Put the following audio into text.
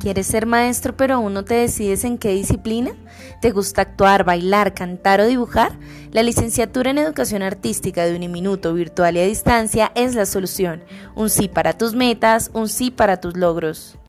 ¿Quieres ser maestro pero aún no te decides en qué disciplina? ¿Te gusta actuar, bailar, cantar o dibujar? La licenciatura en Educación Artística de Uniminuto Virtual y a Distancia es la solución. Un sí para tus metas, un sí para tus logros.